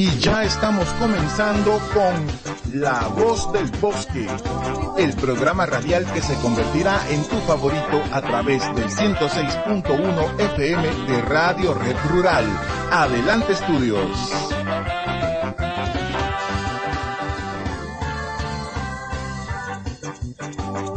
Y ya estamos comenzando con La Voz del Bosque, el programa radial que se convertirá en tu favorito a través del 106.1 FM de Radio Red Rural. Adelante estudios.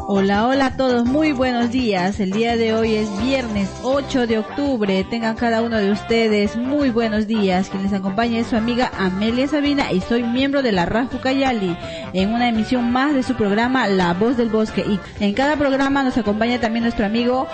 Hola, hola a todos, muy buenos días. El día de hoy es viernes 8 de octubre. Tengan cada uno de ustedes muy buenos días. Quien les acompaña es su amiga Amelia Sabina y soy miembro de la Rafu Cayali en una emisión más de su programa La Voz del Bosque. Y en cada programa nos acompaña también nuestro amigo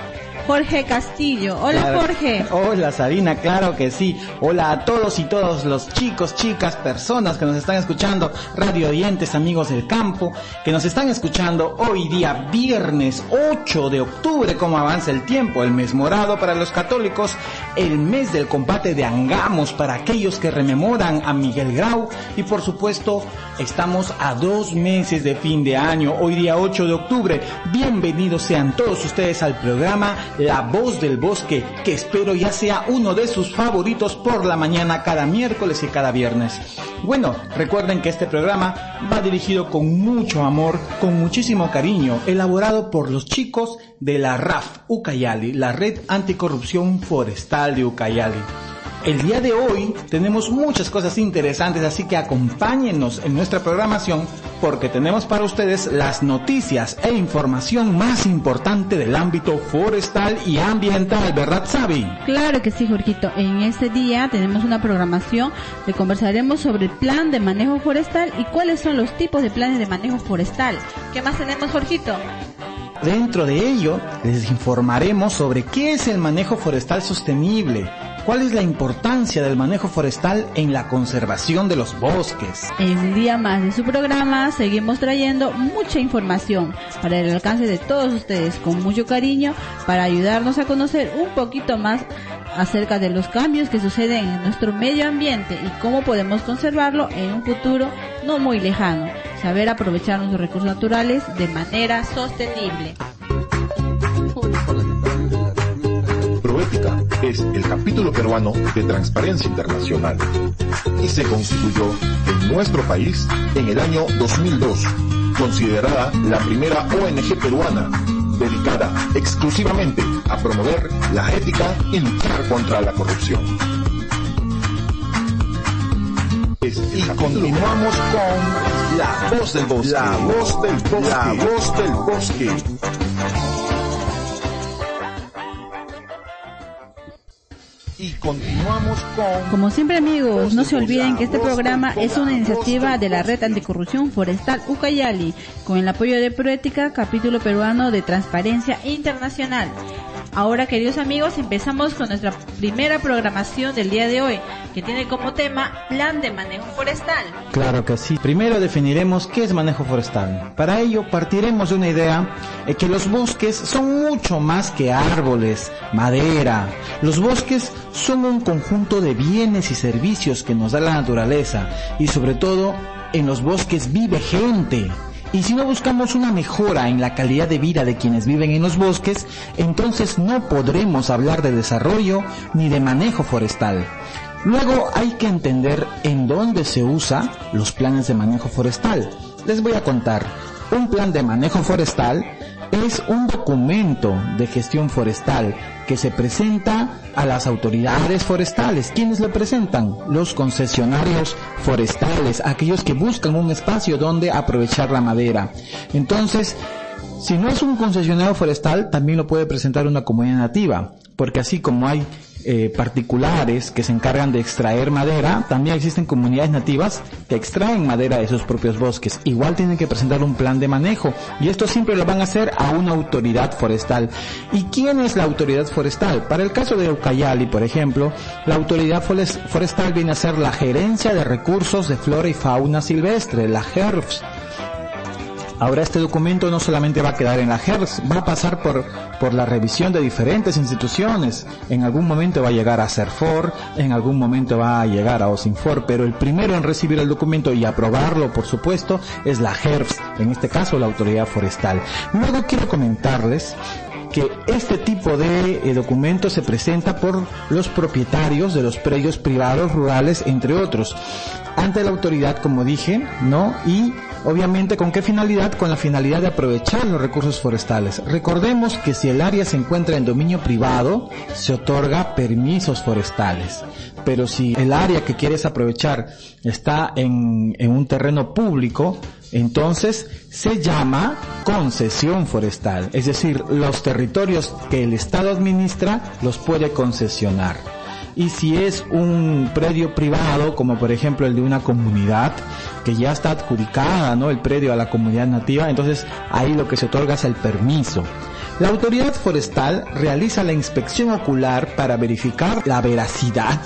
Jorge Castillo. Hola Jorge. Hola Sabina, claro que sí. Hola a todos y todos los chicos, chicas, personas que nos están escuchando, radio oyentes, amigos del campo, que nos están escuchando hoy día viernes 8 de octubre, como avanza el tiempo, el mes morado para los católicos, el mes del combate de Angamos para aquellos que rememoran a Miguel Grau y por supuesto estamos a dos meses de fin de año, hoy día 8 de octubre. Bienvenidos sean todos ustedes al programa la Voz del Bosque, que espero ya sea uno de sus favoritos por la mañana cada miércoles y cada viernes. Bueno, recuerden que este programa va dirigido con mucho amor, con muchísimo cariño, elaborado por los chicos de la RAF Ucayali, la Red Anticorrupción Forestal de Ucayali. El día de hoy tenemos muchas cosas interesantes, así que acompáñenos en nuestra programación porque tenemos para ustedes las noticias e información más importante del ámbito forestal y ambiental, ¿verdad, Sabi? Claro que sí, Jorgito. En este día tenemos una programación que conversaremos sobre el plan de manejo forestal y cuáles son los tipos de planes de manejo forestal. ¿Qué más tenemos, Jorgito? Dentro de ello, les informaremos sobre qué es el manejo forestal sostenible, cuál es la importancia del manejo forestal en la conservación de los bosques. En un día más de su programa seguimos trayendo mucha información para el alcance de todos ustedes con mucho cariño para ayudarnos a conocer un poquito más acerca de los cambios que suceden en nuestro medio ambiente y cómo podemos conservarlo en un futuro no muy lejano saber aprovechar nuestros recursos naturales de manera sostenible. Es el capítulo peruano de Transparencia Internacional y se constituyó en nuestro país en el año 2002, considerada la primera ONG peruana dedicada exclusivamente a promover la ética y luchar contra la corrupción y continuamos con La Voz del Bosque. La Voz del Bosque. La Voz del Bosque. Continuamos con... Como siempre amigos, no se olviden que este programa es una iniciativa de la Red Anticorrupción Forestal Ucayali, con el apoyo de Proética, capítulo peruano de Transparencia Internacional. Ahora, queridos amigos, empezamos con nuestra primera programación del día de hoy, que tiene como tema Plan de Manejo Forestal. Claro que sí. Primero definiremos qué es manejo forestal. Para ello, partiremos de una idea de que los bosques son mucho más que árboles, madera. Los bosques son un conjunto de bienes y servicios que nos da la naturaleza y sobre todo en los bosques vive gente. Y si no buscamos una mejora en la calidad de vida de quienes viven en los bosques, entonces no podremos hablar de desarrollo ni de manejo forestal. Luego hay que entender en dónde se usa los planes de manejo forestal. Les voy a contar. Un plan de manejo forestal es un documento de gestión forestal que se presenta a las autoridades forestales. ¿Quiénes lo presentan? Los concesionarios forestales, aquellos que buscan un espacio donde aprovechar la madera. Entonces, si no es un concesionario forestal, también lo puede presentar una comunidad nativa, porque así como hay eh, particulares que se encargan de extraer madera, también existen comunidades nativas que extraen madera de sus propios bosques. Igual tienen que presentar un plan de manejo y esto siempre lo van a hacer a una autoridad forestal. ¿Y quién es la autoridad forestal? Para el caso de Ucayali, por ejemplo, la autoridad forestal viene a ser la gerencia de recursos de flora y fauna silvestre, la GERFS Ahora este documento no solamente va a quedar en la GERS, va a pasar por, por la revisión de diferentes instituciones. En algún momento va a llegar a CERFOR, en algún momento va a llegar a OSINFOR, pero el primero en recibir el documento y aprobarlo, por supuesto, es la GERS, en este caso la Autoridad Forestal. Luego quiero comentarles que este tipo de eh, documento se presenta por los propietarios de los predios privados rurales, entre otros, ante la autoridad, como dije, ¿no? Y obviamente con qué finalidad? Con la finalidad de aprovechar los recursos forestales. Recordemos que si el área se encuentra en dominio privado, se otorga permisos forestales. Pero si el área que quieres aprovechar está en un terreno público, entonces se llama concesión forestal, es decir, los territorios que el Estado administra los puede concesionar. Y si es un predio privado, como por ejemplo el de una comunidad, que ya está adjudicada, ¿no? El predio a la comunidad nativa, entonces ahí lo que se otorga es el permiso. La autoridad forestal realiza la inspección ocular para verificar la veracidad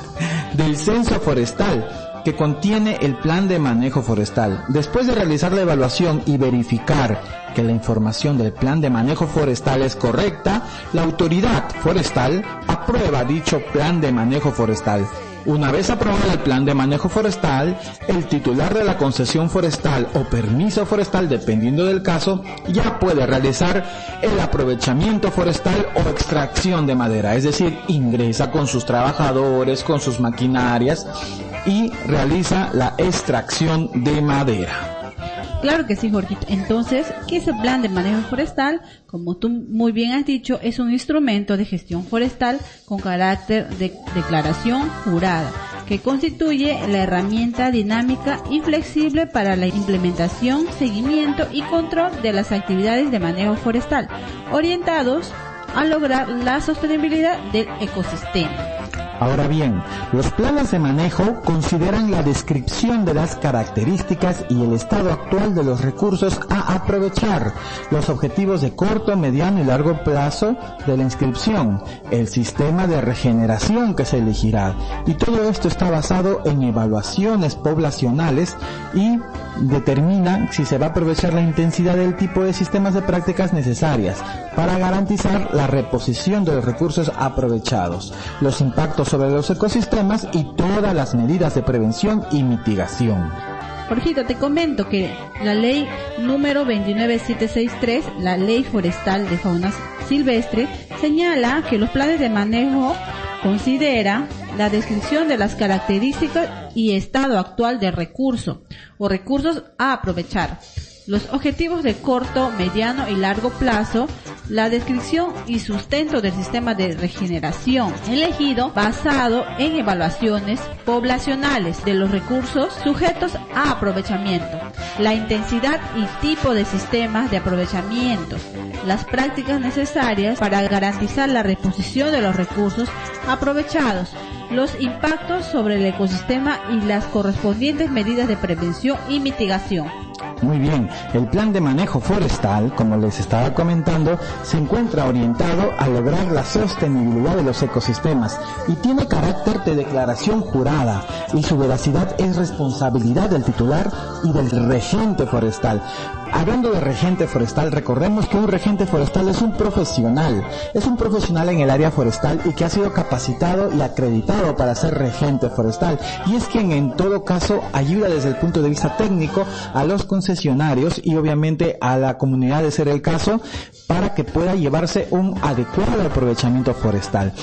del censo forestal que contiene el plan de manejo forestal. Después de realizar la evaluación y verificar que la información del plan de manejo forestal es correcta, la autoridad forestal aprueba dicho plan de manejo forestal. Una vez aprobado el plan de manejo forestal, el titular de la concesión forestal o permiso forestal, dependiendo del caso, ya puede realizar el aprovechamiento forestal o extracción de madera, es decir, ingresa con sus trabajadores, con sus maquinarias y realiza la extracción de madera. Claro que sí, Jorgito. Entonces, ¿qué es el plan de manejo forestal? Como tú muy bien has dicho, es un instrumento de gestión forestal con carácter de declaración jurada, que constituye la herramienta dinámica y flexible para la implementación, seguimiento y control de las actividades de manejo forestal, orientados a lograr la sostenibilidad del ecosistema. Ahora bien, los planes de manejo consideran la descripción de las características y el estado actual de los recursos a aprovechar, los objetivos de corto, mediano y largo plazo de la inscripción, el sistema de regeneración que se elegirá. Y todo esto está basado en evaluaciones poblacionales y determina si se va a aprovechar la intensidad del tipo de sistemas de prácticas necesarias para garantizar la reposición de los recursos aprovechados, los impactos sobre los ecosistemas y todas las medidas de prevención y mitigación. Jorgito, te comento que la ley número 29763, la ley forestal de fauna silvestre, señala que los planes de manejo considera la descripción de las características y estado actual de recurso o recursos a aprovechar, los objetivos de corto, mediano y largo plazo, la descripción y sustento del sistema de regeneración elegido basado en evaluaciones poblacionales de los recursos sujetos a aprovechamiento, la intensidad y tipo de sistemas de aprovechamiento, las prácticas necesarias para garantizar la reposición de los recursos aprovechados, los impactos sobre el ecosistema y las correspondientes medidas de prevención y mitigación. Muy bien, el plan de manejo forestal, como les estaba comentando, se encuentra orientado a lograr la sostenibilidad de los ecosistemas y tiene carácter de declaración jurada y su veracidad es responsabilidad del titular y del regente forestal. Hablando de regente forestal, recordemos que un regente forestal es un profesional, es un profesional en el área forestal y que ha sido capacitado y acreditado para ser regente forestal y es quien en todo caso ayuda desde el punto de vista técnico a los concesionarios y obviamente a la comunidad de ser el caso para que pueda llevarse un adecuado aprovechamiento forestal.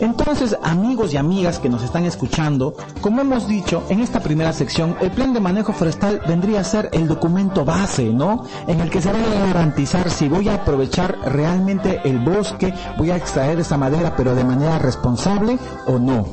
Entonces, amigos y amigas que nos están escuchando, como hemos dicho en esta primera sección, el plan de manejo forestal vendría a ser el documento base, ¿no? En el que se va a garantizar si voy a aprovechar realmente el bosque, voy a extraer esa madera, pero de manera responsable o no.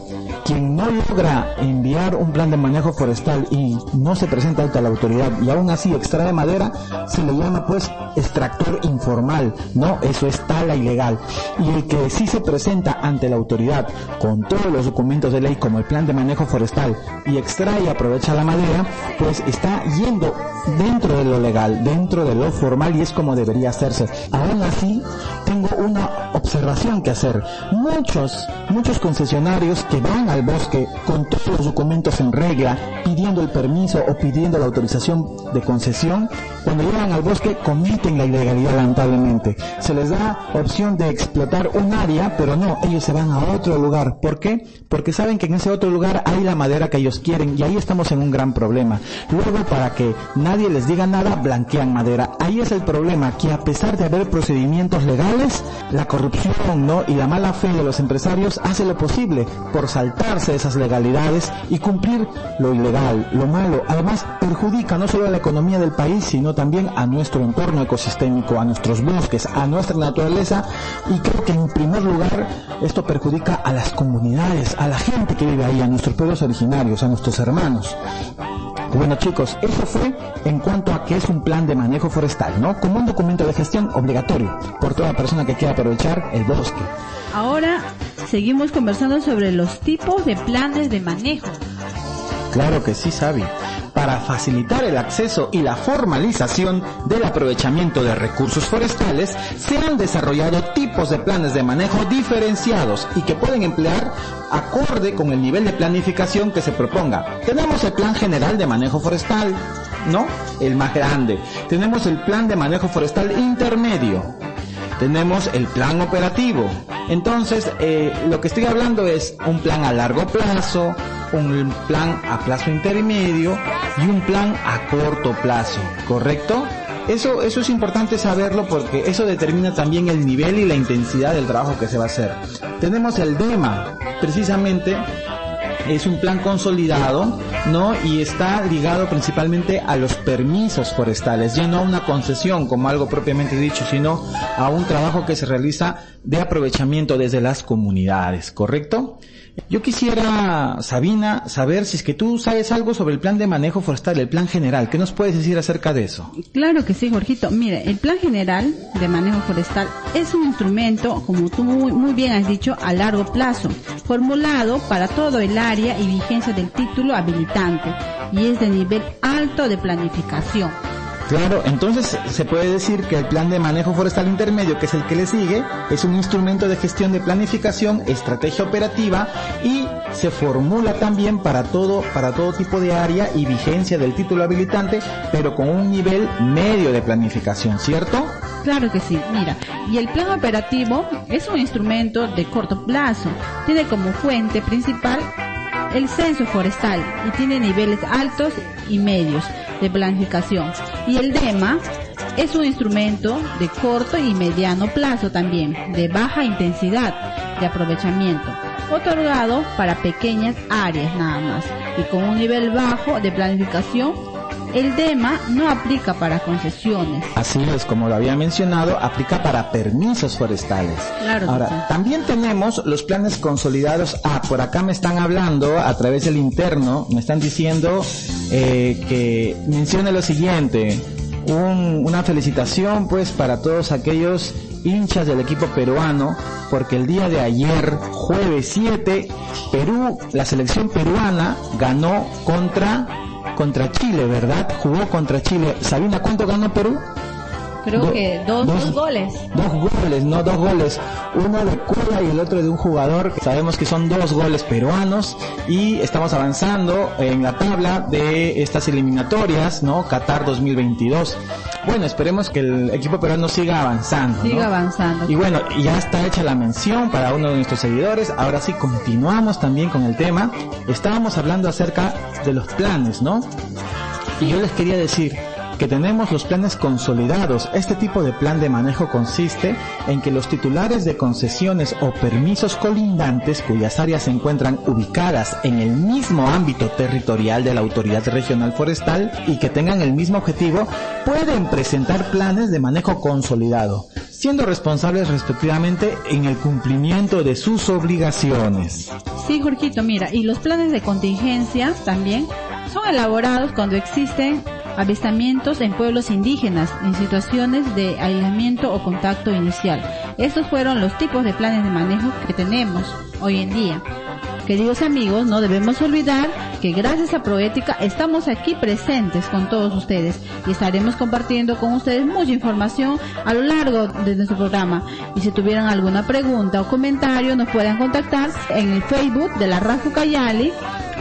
Quien no logra enviar un plan de manejo forestal y no se presenta ante la autoridad y aún así extrae madera, se le llama pues extractor informal, ¿no? Eso es tala ilegal. Y el que sí se presenta ante la autoridad con todos los documentos de ley como el plan de manejo forestal y extrae y aprovecha la madera, pues está yendo dentro de lo legal, dentro de lo formal y es como debería hacerse. Aún así, tengo una observación que hacer. Muchos, muchos concesionarios que van al bosque con todos los documentos en regla, pidiendo el permiso o pidiendo la autorización de concesión, cuando llegan al bosque cometen la ilegalidad lamentablemente. Se les da opción de explotar un área, pero no, ellos se van a otro lugar. ¿Por qué? Porque saben que en ese otro lugar hay la madera que ellos quieren y ahí estamos en un gran problema. Luego, para que nadie les diga nada, blanquean madera. Ahí es el problema, que a pesar de haber procedimientos legales, la corrupción y la mala fe de los empresarios hace lo posible por saltarse esas legalidades y cumplir lo ilegal, lo malo. Además, perjudica no solo a la economía del país, sino también a nuestro entorno ecosistémico, a nuestros bosques, a nuestra naturaleza y creo que en primer lugar esto perjudica a las comunidades, a la gente que vive ahí, a nuestros pueblos originarios, a nuestros hermanos. Bueno chicos, eso fue en cuanto a que es un plan de manejo forestal, ¿no? Como un documento de gestión obligatorio por toda persona que quiera aprovechar el bosque. Ahora seguimos conversando sobre los tipos de planes de manejo. Claro que sí, Sabi para facilitar el acceso y la formalización del aprovechamiento de recursos forestales, se han desarrollado tipos de planes de manejo diferenciados y que pueden emplear acorde con el nivel de planificación que se proponga. Tenemos el Plan General de Manejo Forestal, ¿no? El más grande. Tenemos el Plan de Manejo Forestal Intermedio. Tenemos el Plan Operativo. Entonces, eh, lo que estoy hablando es un plan a largo plazo, un plan a plazo intermedio y un plan a corto plazo, ¿correcto? Eso, eso es importante saberlo porque eso determina también el nivel y la intensidad del trabajo que se va a hacer. Tenemos el DEMA, precisamente es un plan consolidado, ¿no? Y está ligado principalmente a los permisos forestales, ya no a una concesión como algo propiamente dicho, sino a un trabajo que se realiza de aprovechamiento desde las comunidades, ¿correcto? Yo quisiera, Sabina, saber si es que tú sabes algo sobre el plan de manejo forestal, el plan general. ¿Qué nos puedes decir acerca de eso? Claro que sí, Jorgito. Mira, el plan general de manejo forestal es un instrumento, como tú muy, muy bien has dicho, a largo plazo, formulado para todo el área y vigencia del título habilitante y es de nivel alto de planificación Claro, entonces se puede decir que el plan de manejo forestal intermedio, que es el que le sigue, es un instrumento de gestión de planificación, estrategia operativa y se formula también para todo, para todo tipo de área y vigencia del título habilitante, pero con un nivel medio de planificación, ¿cierto? Claro que sí, mira, y el plan operativo es un instrumento de corto plazo, tiene como fuente principal el censo forestal y tiene niveles altos y medios de planificación. Y el DEMA es un instrumento de corto y mediano plazo también, de baja intensidad de aprovechamiento, otorgado para pequeñas áreas nada más y con un nivel bajo de planificación el DEMA no aplica para concesiones. Así es, como lo había mencionado, aplica para permisos forestales. Claro. Ahora, también tenemos los planes consolidados. Ah, por acá me están hablando a través del interno, me están diciendo eh, que mencione lo siguiente. una felicitación pues para todos aquellos hinchas del equipo peruano, porque el día de ayer, jueves 7, Perú, la selección peruana ganó contra contra Chile, ¿verdad? Jugó contra Chile. ¿Sabina cuánto ganó Perú? Creo que dos, dos, goles. Dos goles, no dos goles. Uno de Cuba y el otro de un jugador. Sabemos que son dos goles peruanos y estamos avanzando en la tabla de estas eliminatorias, ¿no? Qatar 2022. Bueno, esperemos que el equipo peruano siga avanzando. Siga avanzando. Y bueno, ya está hecha la mención para uno de nuestros seguidores. Ahora sí, continuamos también con el tema. Estábamos hablando acerca de los planes, ¿no? Y yo les quería decir, que tenemos los planes consolidados. Este tipo de plan de manejo consiste en que los titulares de concesiones o permisos colindantes cuyas áreas se encuentran ubicadas en el mismo ámbito territorial de la autoridad regional forestal y que tengan el mismo objetivo pueden presentar planes de manejo consolidado, siendo responsables respectivamente en el cumplimiento de sus obligaciones. Sí, Jorgito, mira, y los planes de contingencia también son elaborados cuando existen avistamientos en pueblos indígenas en situaciones de aislamiento o contacto inicial. Estos fueron los tipos de planes de manejo que tenemos hoy en día. Queridos amigos, no debemos olvidar que gracias a Proética estamos aquí presentes con todos ustedes y estaremos compartiendo con ustedes mucha información a lo largo de nuestro programa. Y si tuvieran alguna pregunta o comentario, nos pueden contactar en el Facebook de la Rafa Cayali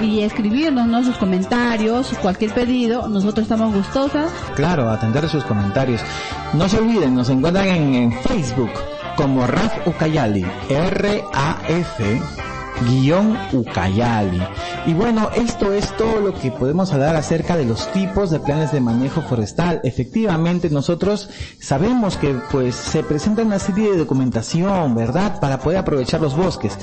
y escribirnos sus comentarios, cualquier pedido, nosotros estamos gustosas. Claro, atender sus comentarios. No se olviden, nos encuentran en, en Facebook como Raf Ucayali, R-A-F guion Ucayali. Y bueno, esto es todo lo que podemos hablar acerca de los tipos de planes de manejo forestal. Efectivamente, nosotros sabemos que pues se presenta una serie de documentación, ¿verdad? Para poder aprovechar los bosques.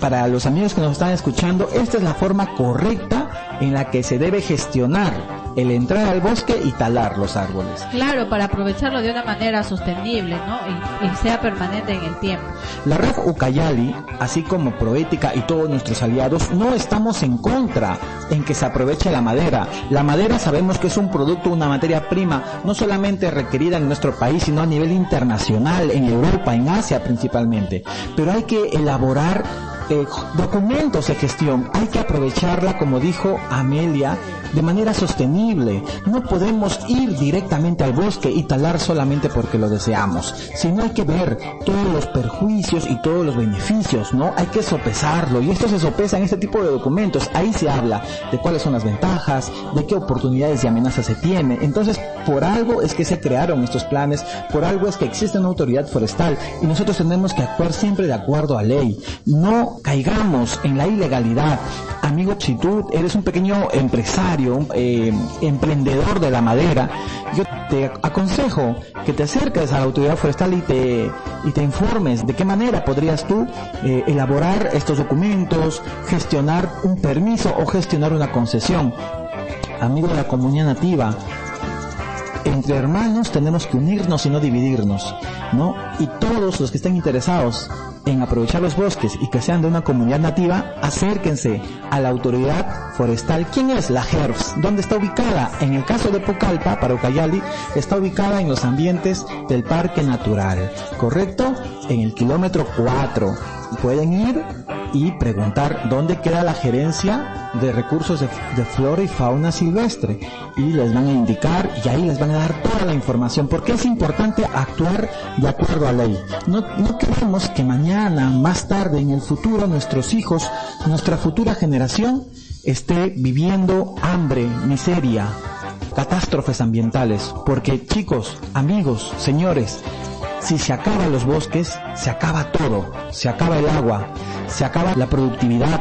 Para los amigos que nos están escuchando, esta es la forma correcta en la que se debe gestionar el entrar al bosque y talar los árboles. Claro, para aprovecharlo de una manera sostenible, ¿no? Y, sea permanente en el tiempo. La red Ucayali, así como Proética y todos nuestros aliados, no estamos en contra en que se aproveche la madera. La madera sabemos que es un producto, una materia prima, no solamente requerida en nuestro país, sino a nivel internacional, en Europa, en Asia principalmente. Pero hay que elaborar eh, documentos de gestión. Hay que aprovecharla, como dijo Amelia, de manera sostenible. No podemos ir directamente al bosque y talar solamente porque lo deseamos, sino hay que ver todos los perjuicios y todos los beneficios, ¿no? Hay que sopesarlo y esto se sopesa en este tipo de documentos. Ahí se habla de cuáles son las ventajas, de qué oportunidades y amenazas se tiene. Entonces, por algo es que se crearon estos planes, por algo es que existe una autoridad forestal y nosotros tenemos que actuar siempre de acuerdo a ley. No caigamos en la ilegalidad. Amigo, si tú eres un pequeño empresario, eh, emprendedor de la madera, yo te aconsejo que te acerques a la autoridad forestal y te, y te informes de qué manera podrías tú eh, elaborar estos documentos, gestionar un permiso o gestionar una concesión. Amigo de la comunidad nativa, entre hermanos tenemos que unirnos y no dividirnos, ¿no? Y todos los que estén interesados en aprovechar los bosques y que sean de una comunidad nativa, acérquense a la autoridad forestal. ¿Quién es la GERFS? ¿Dónde está ubicada? En el caso de Pucallpa, para Ucayali, está ubicada en los ambientes del Parque Natural, ¿correcto? En el kilómetro 4. Pueden ir y preguntar dónde queda la gerencia de recursos de, flora y fauna silvestre y les van a indicar y ahí les van a dar toda la información porque es importante actuar de acuerdo a ley. No, no queremos que mañana, más tarde, en el futuro, nuestros hijos, nuestra futura generación esté viviendo hambre, miseria, catástrofes ambientales, porque chicos, amigos, señores, si se acaban los bosques, se acaba todo, se acaba el agua, se acaba la productividad,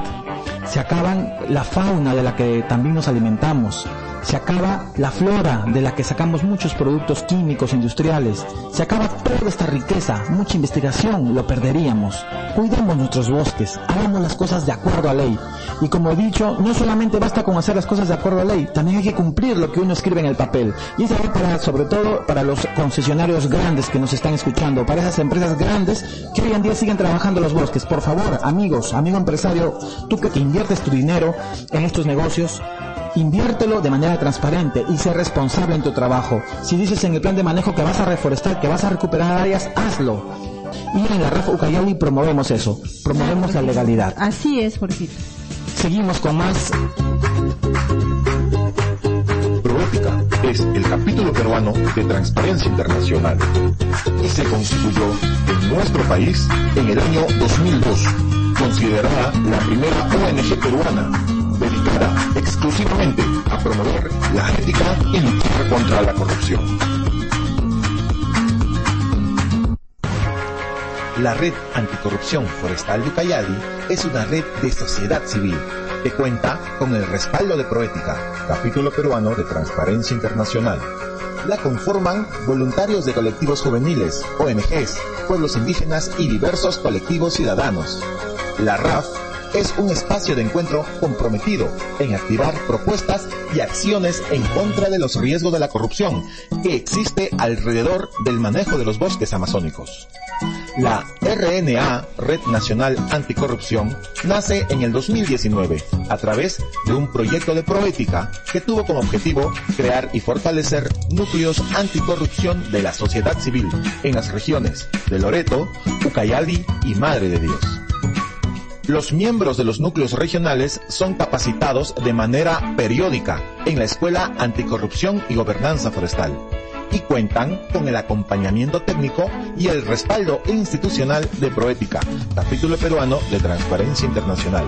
se acaban la fauna de la que también nos alimentamos, se acaba la flora de la que sacamos muchos productos químicos industriales, se acaba toda esta riqueza, mucha investigación, lo perderíamos. Cuidemos nuestros bosques, hagamos las cosas de acuerdo a ley. Y como he dicho, no solamente basta con hacer las cosas de acuerdo a ley, también hay que cumplir lo que uno escribe en el papel. Y eso para, sobre todo, para los concesionarios grandes que nos están escuchando, para esas empresas grandes que hoy en día siguen trabajando los bosques. Por favor, amigos, amigo empresario, tú que te inviertes tu dinero en estos negocios, Inviértelo de manera transparente y sé responsable en tu trabajo. Si dices en el plan de manejo que vas a reforestar, que vas a recuperar áreas, hazlo. Y en la RAF Ucayali promovemos eso, promovemos la legalidad. Así es, Jorgito. Seguimos con más. Proética es el capítulo peruano de Transparencia Internacional y se constituyó en nuestro país en el año 2002, considerada la primera ONG peruana exclusivamente a promover la ética y luchar contra la corrupción. La Red Anticorrupción Forestal de Ucayali es una red de sociedad civil que cuenta con el respaldo de Proética, capítulo peruano de Transparencia Internacional. La conforman voluntarios de colectivos juveniles, ONGs, pueblos indígenas y diversos colectivos ciudadanos. La RAF es un espacio de encuentro comprometido en activar propuestas y acciones en contra de los riesgos de la corrupción que existe alrededor del manejo de los bosques amazónicos. La RNA, Red Nacional Anticorrupción, nace en el 2019 a través de un proyecto de proética que tuvo como objetivo crear y fortalecer núcleos anticorrupción de la sociedad civil en las regiones de Loreto, Ucayali y Madre de Dios. Los miembros de los núcleos regionales son capacitados de manera periódica en la Escuela Anticorrupción y Gobernanza Forestal y cuentan con el acompañamiento técnico y el respaldo institucional de Proética, capítulo peruano de Transparencia Internacional,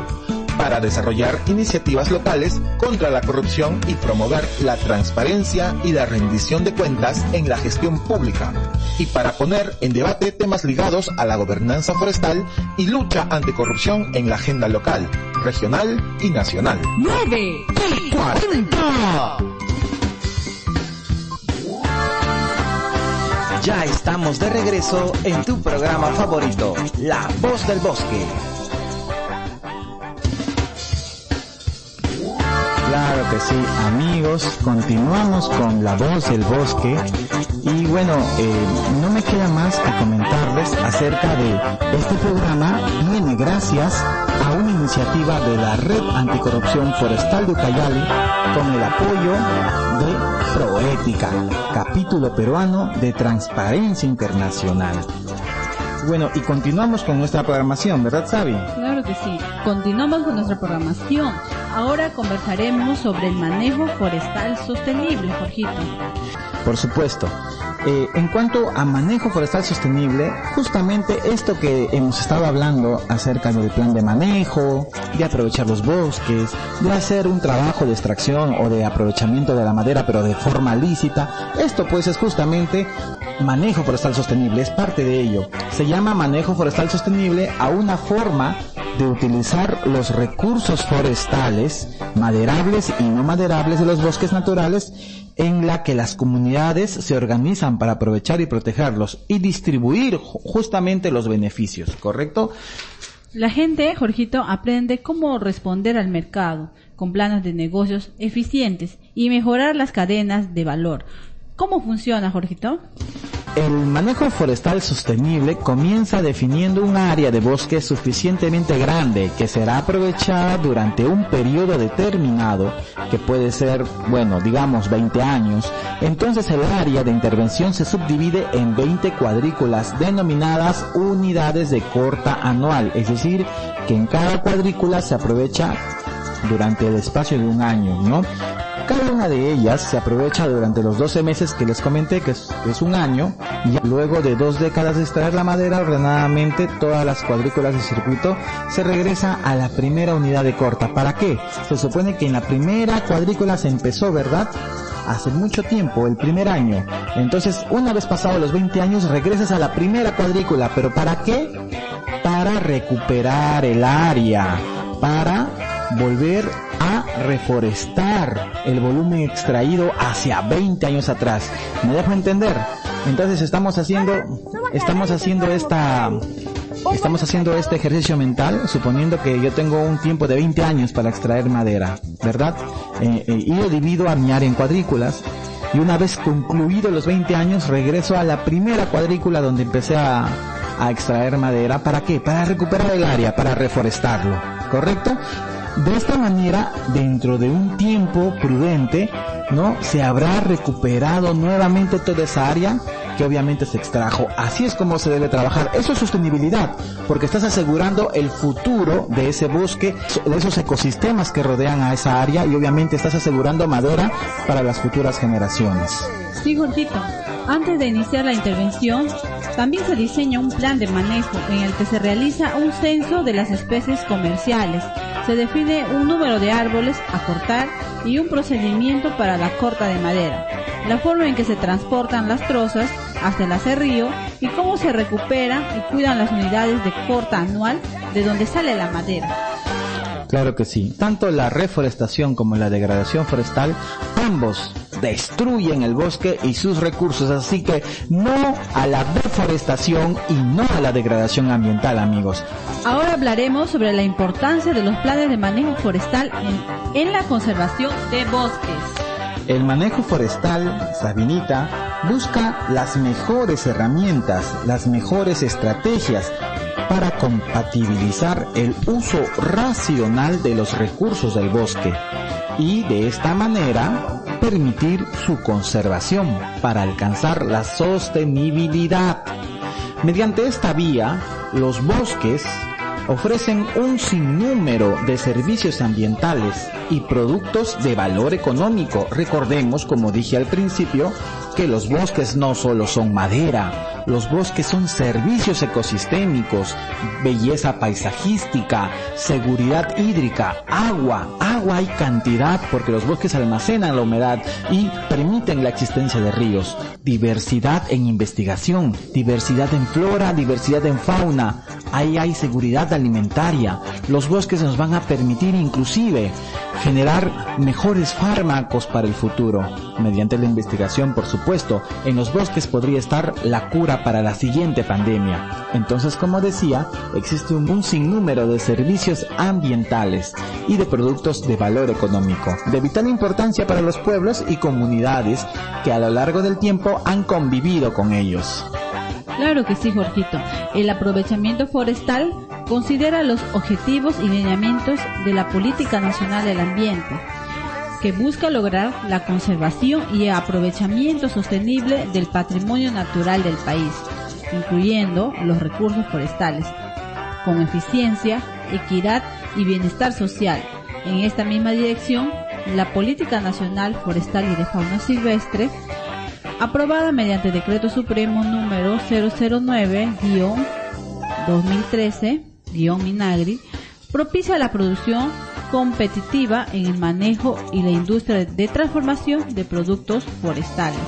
para desarrollar iniciativas locales contra la corrupción y promover la transparencia y la rendición de cuentas en la gestión pública, y para poner en debate temas ligados a la gobernanza forestal y lucha anticorrupción en la agenda local, regional y nacional. 9 y 40. Ya estamos de regreso en tu programa favorito, La Voz del Bosque. Que sí, amigos, continuamos con La Voz del Bosque y bueno, eh, no me queda más que comentarles acerca de este programa viene gracias a una iniciativa de la Red Anticorrupción Forestal de Ucayali con el apoyo de Proética, capítulo peruano de Transparencia Internacional. Bueno, y continuamos con nuestra programación, ¿verdad, Sabi? Claro que sí. Continuamos con nuestra programación. Ahora conversaremos sobre el manejo forestal sostenible, Jorgito. Por supuesto. Eh, en cuanto a manejo forestal sostenible, justamente esto que hemos estado hablando acerca del plan de manejo, de aprovechar los bosques, de hacer un trabajo de extracción o de aprovechamiento de la madera pero de forma lícita, esto pues es justamente manejo forestal sostenible, es parte de ello. Se llama manejo forestal sostenible a una forma de utilizar los recursos forestales, maderables y no maderables de los bosques naturales en la que las comunidades se organizan para aprovechar y protegerlos y distribuir justamente los beneficios, ¿correcto? La gente, Jorgito, aprende cómo responder al mercado con planes de negocios eficientes y mejorar las cadenas de valor. ¿Cómo funciona, Jorgito? El manejo forestal sostenible comienza definiendo un área de bosque suficientemente grande que será aprovechada durante un periodo determinado, que puede ser, bueno, digamos 20 años. Entonces el área de intervención se subdivide en 20 cuadrículas denominadas unidades de corta anual, es decir, que en cada cuadrícula se aprovecha durante el espacio de un año, ¿no? Cada una de ellas se aprovecha durante los 12 meses que les comenté, que es, un año, y luego de dos décadas de extraer la madera, ordenadamente todas las cuadrículas del circuito se regresa a la primera unidad de corta. ¿Para qué? Se supone que en la primera cuadrícula se empezó, ¿verdad? hace mucho tiempo, el primer año. Entonces, una vez pasados los 20 años, regresas a la primera cuadrícula. ¿Pero para qué? Para recuperar el área, para volver a reforestar el volumen extraído hacia 20 años atrás. ¿Me dejo entender? Entonces estamos haciendo, estamos haciendo esta, estamos haciendo este ejercicio mental, suponiendo que yo tengo un tiempo de 20 años para extraer madera, ¿verdad? Eh, eh, y lo divido a mi área en cuadrículas. Y una vez concluido los 20 años, regreso a la primera cuadrícula donde empecé a, a extraer madera. ¿Para qué? Para recuperar el área, para reforestarlo. ¿Correcto? De esta manera, dentro de un tiempo prudente, ¿no? Se habrá recuperado nuevamente toda esa área que obviamente se extrajo. Así es como se debe trabajar. Eso es sostenibilidad, porque estás asegurando el futuro de ese bosque, de esos ecosistemas que rodean a esa área y obviamente estás asegurando madera para las futuras generaciones. Sí. Antes de iniciar la intervención, también se diseña un plan de manejo en el que se realiza un censo de las especies comerciales se define un número de árboles a cortar y un procedimiento para la corta de madera, la forma en que se transportan las trozas hasta el acerrío y cómo se recuperan y cuidan las unidades de corta anual de donde sale la madera. Claro que sí. Tanto la reforestación como la degradación forestal, ambos destruyen el bosque y sus recursos. Así que no a la deforestación y no a la degradación ambiental, amigos. Ahora hablaremos sobre la importancia de los planes de manejo forestal en, en la conservación de bosques. El manejo forestal, Sabinita, busca las mejores herramientas, las mejores estrategias para compatibilizar el uso racional de los recursos del bosque y de esta manera permitir su conservación para alcanzar la sostenibilidad. Mediante esta vía, los bosques ofrecen un sinnúmero de servicios ambientales y productos de valor económico. Recordemos, como dije al principio, que los bosques no solo son madera, los bosques son servicios ecosistémicos, belleza paisajística, seguridad hídrica, agua, agua hay cantidad porque los bosques almacenan la humedad y permiten la existencia de ríos, diversidad en investigación, diversidad en flora, diversidad en fauna, ahí hay seguridad alimentaria, los bosques nos van a permitir inclusive generar mejores fármacos para el futuro. Mediante la investigación, por supuesto, en los bosques podría estar la cura para la siguiente pandemia. Entonces, como decía, existe un, un sinnúmero de servicios ambientales y de productos de valor económico, de vital importancia para los pueblos y comunidades que a lo largo del tiempo han convivido con ellos. Claro que sí, Jorgito. El aprovechamiento forestal considera los objetivos y lineamientos de la Política Nacional del Ambiente, que busca lograr la conservación y aprovechamiento sostenible del patrimonio natural del país, incluyendo los recursos forestales, con eficiencia, equidad y bienestar social. En esta misma dirección, la Política Nacional Forestal y de Fauna Silvestre aprobada mediante Decreto Supremo número 009-2013-Minagri, propicia la producción competitiva en el manejo y la industria de transformación de productos forestales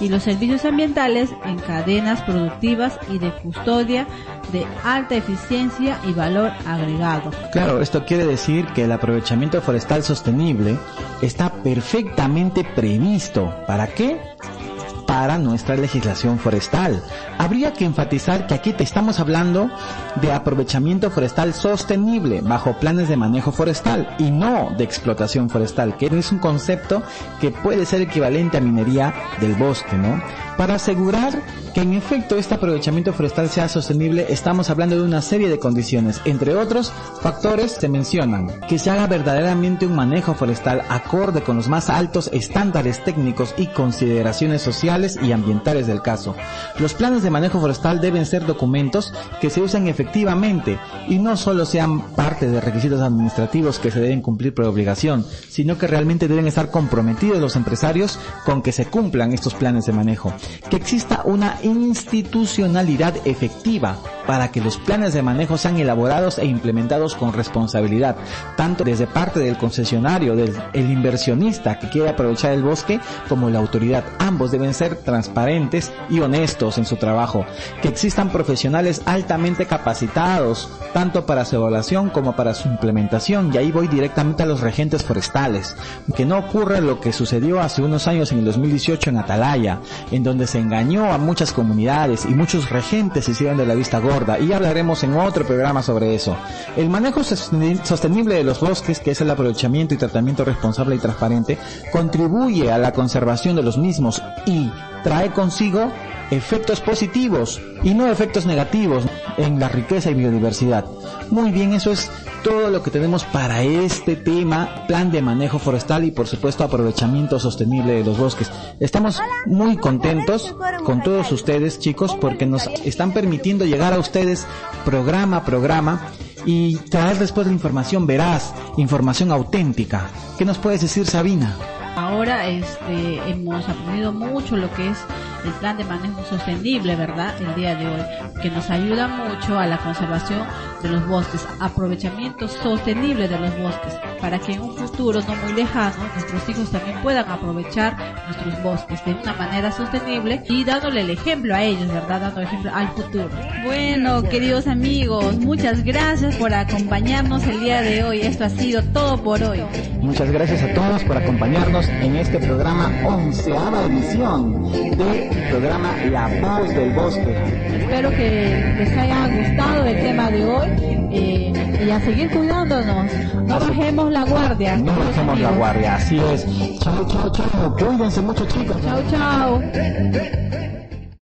y los servicios ambientales en cadenas productivas y de custodia de alta eficiencia y valor agregado. Claro, esto quiere decir que el aprovechamiento forestal sostenible está perfectamente previsto. ¿Para qué? Para nuestra legislación forestal. Habría que enfatizar que aquí te estamos hablando de aprovechamiento forestal sostenible bajo planes de manejo forestal y no de explotación forestal, que es un concepto que puede ser equivalente a minería del bosque, ¿no? Para asegurar que en efecto este aprovechamiento forestal sea sostenible, estamos hablando de una serie de condiciones. Entre otros factores se mencionan que se haga verdaderamente un manejo forestal acorde con los más altos estándares técnicos y consideraciones sociales y ambientales del caso. Los planes de manejo forestal deben ser documentos que se usen efectivamente y no solo sean parte de requisitos administrativos que se deben cumplir por obligación, sino que realmente deben estar comprometidos los empresarios con que se cumplan estos planes de manejo. Que exista una institucionalidad efectiva para que los planes de manejo sean elaborados e implementados con responsabilidad, tanto desde parte del concesionario, del el inversionista que quiere aprovechar el bosque, como la autoridad. Ambos deben ser transparentes y honestos en su trabajo. Que existan profesionales altamente capacitados, tanto para su evaluación como para su implementación. Y ahí voy directamente a los regentes forestales. Que no ocurra lo que sucedió hace unos años en el 2018 en Atalaya, en donde engañó a muchas comunidades y muchos regentes se hicieron de la vista gorda y hablaremos en otro programa sobre eso. El manejo sostenible de los bosques, que es el aprovechamiento y tratamiento responsable y transparente, contribuye a la conservación de los mismos y trae consigo efectos positivos y no efectos negativos en la riqueza y biodiversidad. Muy bien, eso es todo lo que tenemos para este tema, plan de manejo forestal y por supuesto aprovechamiento sostenible de los bosques. Estamos muy contentos con todos ustedes chicos porque nos están permitiendo llegar a ustedes programa a programa y traer después la información veraz, información auténtica. ¿Qué nos puedes decir Sabina? Ahora este, hemos aprendido mucho lo que es el plan de manejo sostenible, ¿verdad? El día de hoy, que nos ayuda mucho a la conservación de los bosques, aprovechamiento sostenible de los bosques, para que en un futuro no muy lejano nuestros hijos también puedan aprovechar nuestros bosques de una manera sostenible y dándole el ejemplo a ellos, ¿verdad? Dando el ejemplo al futuro. Bueno, queridos amigos, muchas gracias por acompañarnos el día de hoy. Esto ha sido todo por hoy. Muchas gracias a todos por acompañarnos en este programa onceava edición de programa La Voz del Bosque. Espero que les haya gustado el tema de hoy eh, y a seguir cuidándonos. No bajemos la guardia. No bajemos la guardia, así es. Chao, chao, chao. Cuídense mucho chicos. Chao, chao.